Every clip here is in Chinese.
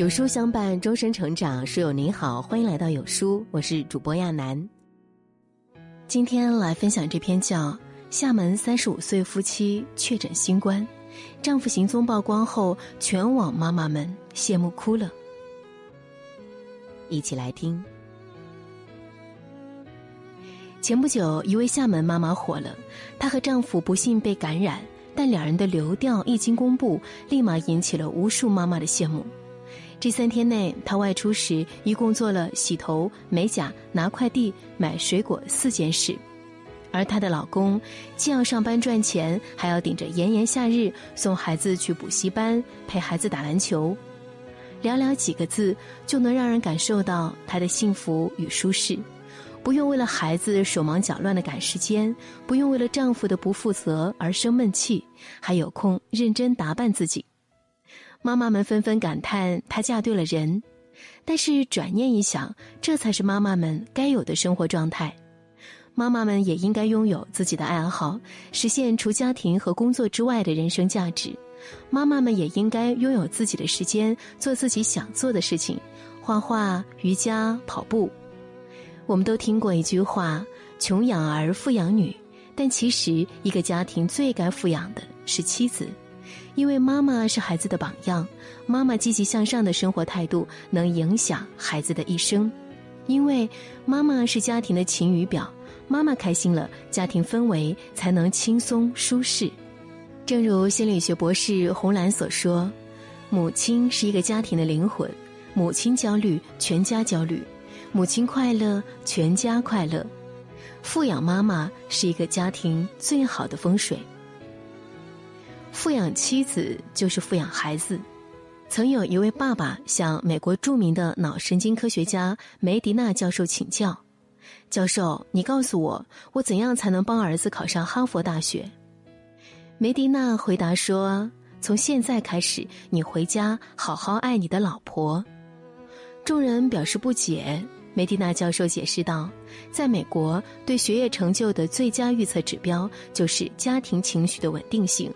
有书相伴，终身成长。书友您好，欢迎来到有书，我是主播亚楠。今天来分享这篇叫《厦门三十五岁夫妻确诊新冠，丈夫行踪曝光后，全网妈妈们羡慕哭了》。一起来听。前不久，一位厦门妈妈火了，她和丈夫不幸被感染，但两人的流调一经公布，立马引起了无数妈妈的羡慕。这三天内，她外出时一共做了洗头、美甲、拿快递、买水果四件事，而她的老公既要上班赚钱，还要顶着炎炎夏日送孩子去补习班、陪孩子打篮球。寥寥几个字，就能让人感受到她的幸福与舒适，不用为了孩子手忙脚乱的赶时间，不用为了丈夫的不负责而生闷气，还有空认真打扮自己。妈妈们纷纷感叹她嫁对了人，但是转念一想，这才是妈妈们该有的生活状态。妈妈们也应该拥有自己的爱好，实现除家庭和工作之外的人生价值。妈妈们也应该拥有自己的时间，做自己想做的事情，画画、瑜伽、跑步。我们都听过一句话：“穷养儿，富养女。”但其实，一个家庭最该富养的是妻子。因为妈妈是孩子的榜样，妈妈积极向上的生活态度能影响孩子的一生。因为妈妈是家庭的晴雨表，妈妈开心了，家庭氛围才能轻松舒适。正如心理学博士红兰所说：“母亲是一个家庭的灵魂，母亲焦虑，全家焦虑；母亲快乐，全家快乐。富养妈妈是一个家庭最好的风水。”富养妻子就是富养孩子。曾有一位爸爸向美国著名的脑神经科学家梅迪纳教授请教：“教授，你告诉我，我怎样才能帮儿子考上哈佛大学？”梅迪纳回答说：“从现在开始，你回家好好爱你的老婆。”众人表示不解。梅迪纳教授解释道：“在美国，对学业成就的最佳预测指标就是家庭情绪的稳定性。”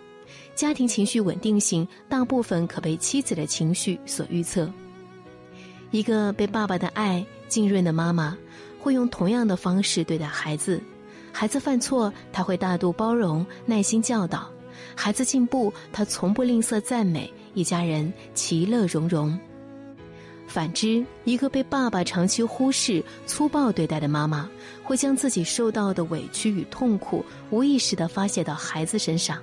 家庭情绪稳定性大部分可被妻子的情绪所预测。一个被爸爸的爱浸润的妈妈，会用同样的方式对待孩子。孩子犯错，他会大度包容、耐心教导；孩子进步，他从不吝啬赞美。一家人其乐融融。反之，一个被爸爸长期忽视、粗暴对待的妈妈，会将自己受到的委屈与痛苦无意识地发泄到孩子身上。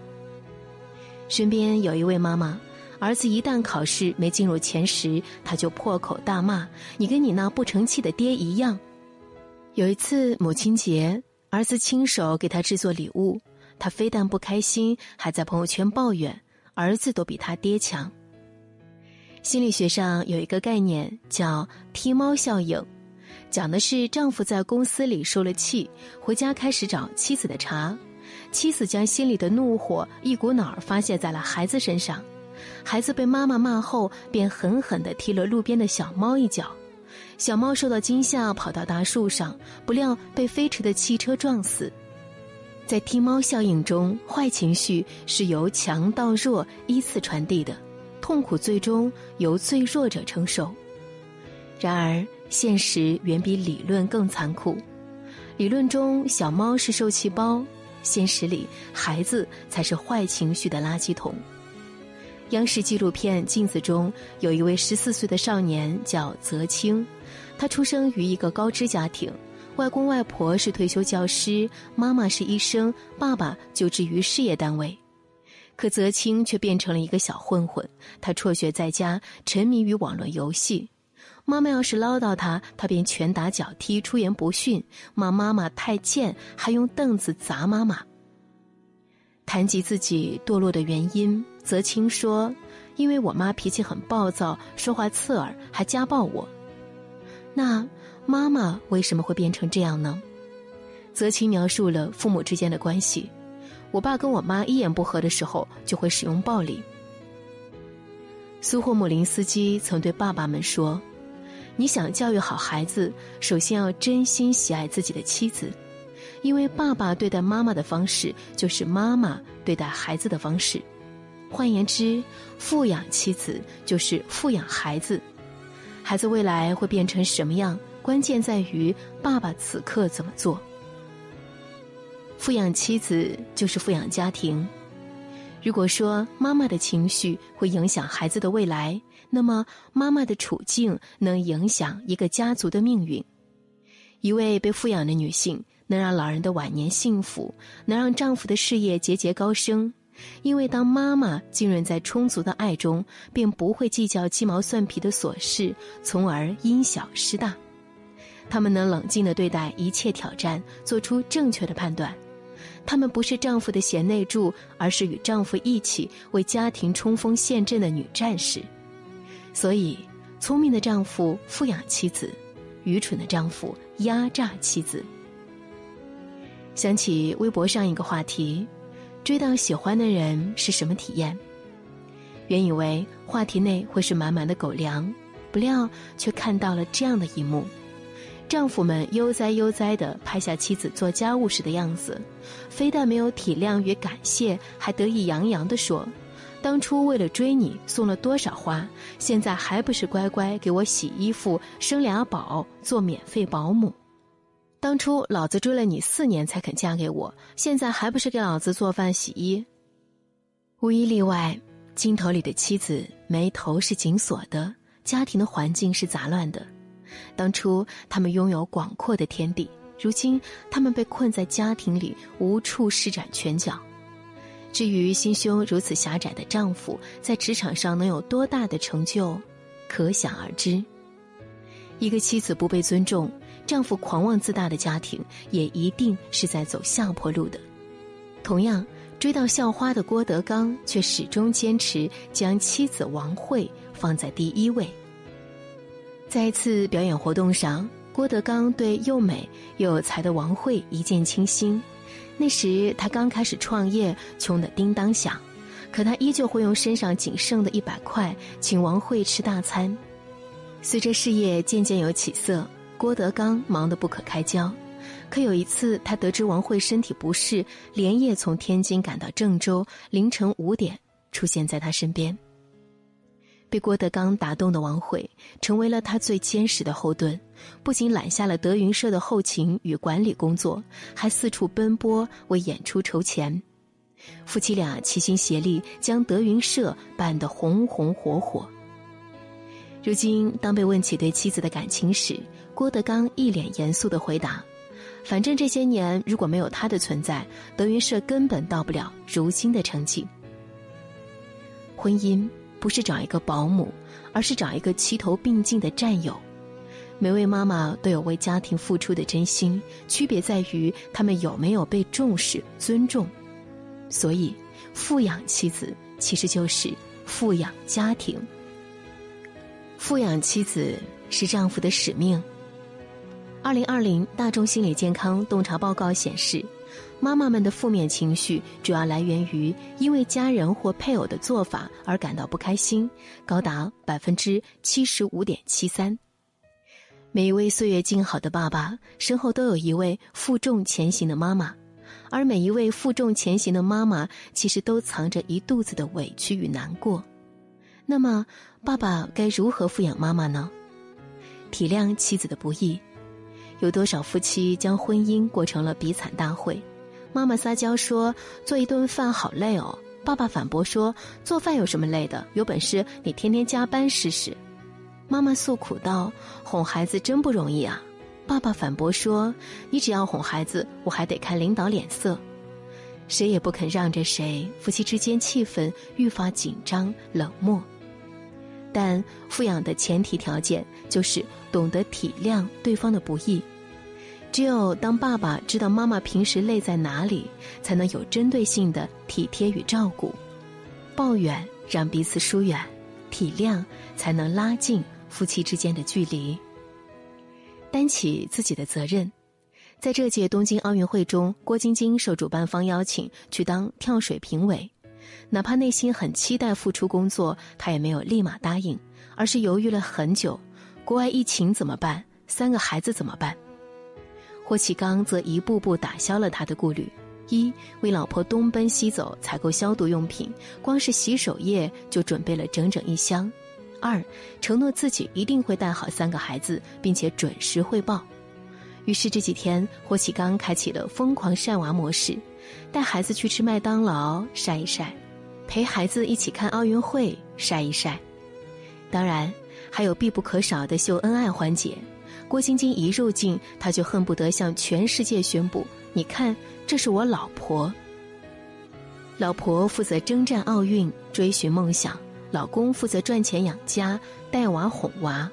身边有一位妈妈，儿子一旦考试没进入前十，她就破口大骂：“你跟你那不成器的爹一样。”有一次母亲节，儿子亲手给她制作礼物，她非但不开心，还在朋友圈抱怨：“儿子都比他爹强。”心理学上有一个概念叫“踢猫效应”，讲的是丈夫在公司里受了气，回家开始找妻子的茬。妻子将心里的怒火一股脑儿发泄在了孩子身上，孩子被妈妈骂后，便狠狠地踢了路边的小猫一脚，小猫受到惊吓跑到大树上，不料被飞驰的汽车撞死。在踢猫效应中，坏情绪是由强到弱依次传递的，痛苦最终由最弱者承受。然而，现实远比理论更残酷，理论中小猫是受气包。现实里，孩子才是坏情绪的垃圾桶。央视纪录片《镜子》中有一位十四岁的少年叫泽清，他出生于一个高知家庭，外公外婆是退休教师，妈妈是医生，爸爸就职于事业单位。可泽清却变成了一个小混混，他辍学在家，沉迷于网络游戏。妈妈要是唠叨他，他便拳打脚踢，出言不逊，骂妈妈太贱，还用凳子砸妈妈。谈及自己堕落的原因，泽清说：“因为我妈脾气很暴躁，说话刺耳，还家暴我。”那妈妈为什么会变成这样呢？泽清描述了父母之间的关系：我爸跟我妈一言不合的时候，就会使用暴力。苏霍姆林斯基曾对爸爸们说。你想教育好孩子，首先要真心喜爱自己的妻子，因为爸爸对待妈妈的方式就是妈妈对待孩子的方式。换言之，富养妻子就是富养孩子，孩子未来会变成什么样，关键在于爸爸此刻怎么做。富养妻子就是富养家庭。如果说妈妈的情绪会影响孩子的未来，那么妈妈的处境能影响一个家族的命运。一位被富养的女性能让老人的晚年幸福，能让丈夫的事业节节高升。因为当妈妈浸润在充足的爱中，便不会计较鸡毛蒜皮的琐事，从而因小失大。他们能冷静地对待一切挑战，做出正确的判断。她们不是丈夫的贤内助，而是与丈夫一起为家庭冲锋陷阵的女战士。所以，聪明的丈夫富养妻子，愚蠢的丈夫压榨妻子。想起微博上一个话题：追到喜欢的人是什么体验？原以为话题内会是满满的狗粮，不料却看到了这样的一幕。丈夫们悠哉悠哉地拍下妻子做家务时的样子，非但没有体谅与感谢，还得意洋洋地说：“当初为了追你送了多少花，现在还不是乖乖给我洗衣服、生俩宝、做免费保姆？当初老子追了你四年才肯嫁给我，现在还不是给老子做饭洗衣？”无一例外，镜头里的妻子眉头是紧锁的，家庭的环境是杂乱的。当初他们拥有广阔的天地，如今他们被困在家庭里，无处施展拳脚。至于心胸如此狭窄的丈夫，在职场上能有多大的成就，可想而知。一个妻子不被尊重，丈夫狂妄自大的家庭，也一定是在走下坡路的。同样，追到校花的郭德纲，却始终坚持将妻子王慧放在第一位。在一次表演活动上，郭德纲对又美又有才的王慧一见倾心。那时他刚开始创业，穷得叮当响，可他依旧会用身上仅剩的一百块请王慧吃大餐。随着事业渐渐有起色，郭德纲忙得不可开交。可有一次，他得知王慧身体不适，连夜从天津赶到郑州，凌晨五点出现在他身边。被郭德纲打动的王慧，成为了他最坚实的后盾。不仅揽下了德云社的后勤与管理工作，还四处奔波为演出筹钱。夫妻俩齐心协力，将德云社办得红红火火。如今，当被问起对妻子的感情时，郭德纲一脸严肃的回答：“反正这些年如果没有他的存在，德云社根本到不了如今的成绩。”婚姻。不是找一个保姆，而是找一个齐头并进的战友。每位妈妈都有为家庭付出的真心，区别在于他们有没有被重视、尊重。所以，富养妻子其实就是富养家庭。富养妻子是丈夫的使命。二零二零大众心理健康洞察报告显示。妈妈们的负面情绪主要来源于因为家人或配偶的做法而感到不开心，高达百分之七十五点七三。每一位岁月静好的爸爸身后都有一位负重前行的妈妈，而每一位负重前行的妈妈其实都藏着一肚子的委屈与难过。那么，爸爸该如何抚养妈妈呢？体谅妻子的不易，有多少夫妻将婚姻过成了比惨大会？妈妈撒娇说：“做一顿饭好累哦。”爸爸反驳说：“做饭有什么累的？有本事你天天加班试试。”妈妈诉苦道：“哄孩子真不容易啊。”爸爸反驳说：“你只要哄孩子，我还得看领导脸色。”谁也不肯让着谁，夫妻之间气氛愈发紧张冷漠。但富养的前提条件就是懂得体谅对方的不易。只有当爸爸知道妈妈平时累在哪里，才能有针对性的体贴与照顾。抱怨让彼此疏远，体谅才能拉近夫妻之间的距离。担起自己的责任，在这届东京奥运会中，郭晶晶受主办方邀请去当跳水评委，哪怕内心很期待复出工作，她也没有立马答应，而是犹豫了很久。国外疫情怎么办？三个孩子怎么办？霍启刚则一步步打消了他的顾虑：一为老婆东奔西走采购消毒用品，光是洗手液就准备了整整一箱；二，承诺自己一定会带好三个孩子，并且准时汇报。于是这几天，霍启刚开启了疯狂晒娃模式，带孩子去吃麦当劳晒一晒，陪孩子一起看奥运会晒一晒。当然，还有必不可少的秀恩爱环节。郭晶晶一入境，他就恨不得向全世界宣布：“你看，这是我老婆。”老婆负责征战奥运，追寻梦想；老公负责赚钱养家，带娃哄娃。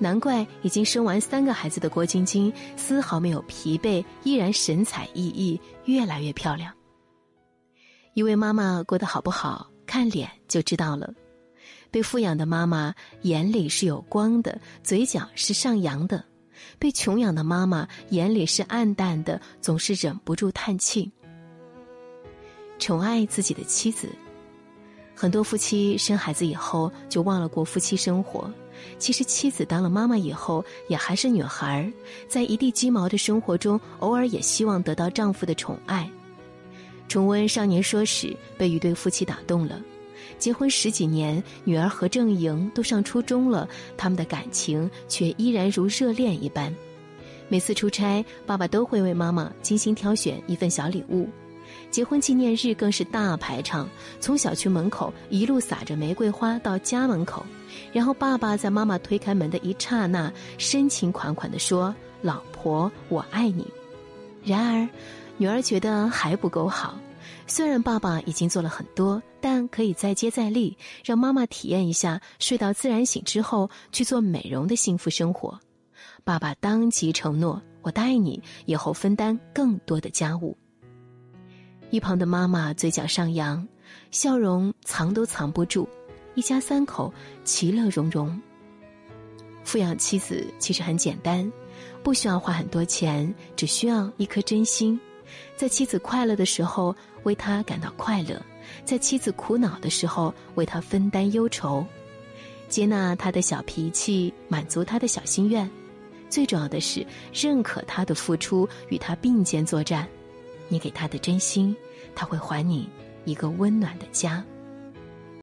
难怪已经生完三个孩子的郭晶晶丝毫没有疲惫，依然神采奕奕，越来越漂亮。一位妈妈过得好不好，看脸就知道了。被富养的妈妈眼里是有光的，嘴角是上扬的；被穷养的妈妈眼里是暗淡的，总是忍不住叹气。宠爱自己的妻子，很多夫妻生孩子以后就忘了过夫妻生活。其实妻子当了妈妈以后，也还是女孩，在一地鸡毛的生活中，偶尔也希望得到丈夫的宠爱。重温《少年说》时，被一对夫妻打动了。结婚十几年，女儿何正莹都上初中了，他们的感情却依然如热恋一般。每次出差，爸爸都会为妈妈精心挑选一份小礼物。结婚纪念日更是大排场，从小区门口一路撒着玫瑰花到家门口，然后爸爸在妈妈推开门的一刹那，深情款款地说：“老婆，我爱你。”然而，女儿觉得还不够好。虽然爸爸已经做了很多，但可以再接再厉，让妈妈体验一下睡到自然醒之后去做美容的幸福生活。爸爸当即承诺：“我答应你，以后分担更多的家务。”一旁的妈妈嘴角上扬，笑容藏都藏不住，一家三口其乐融融。富养妻子其实很简单，不需要花很多钱，只需要一颗真心。在妻子快乐的时候，为她感到快乐；在妻子苦恼的时候，为她分担忧愁，接纳她的小脾气，满足她的小心愿。最重要的是，认可他的付出，与他并肩作战。你给他的真心，他会还你一个温暖的家。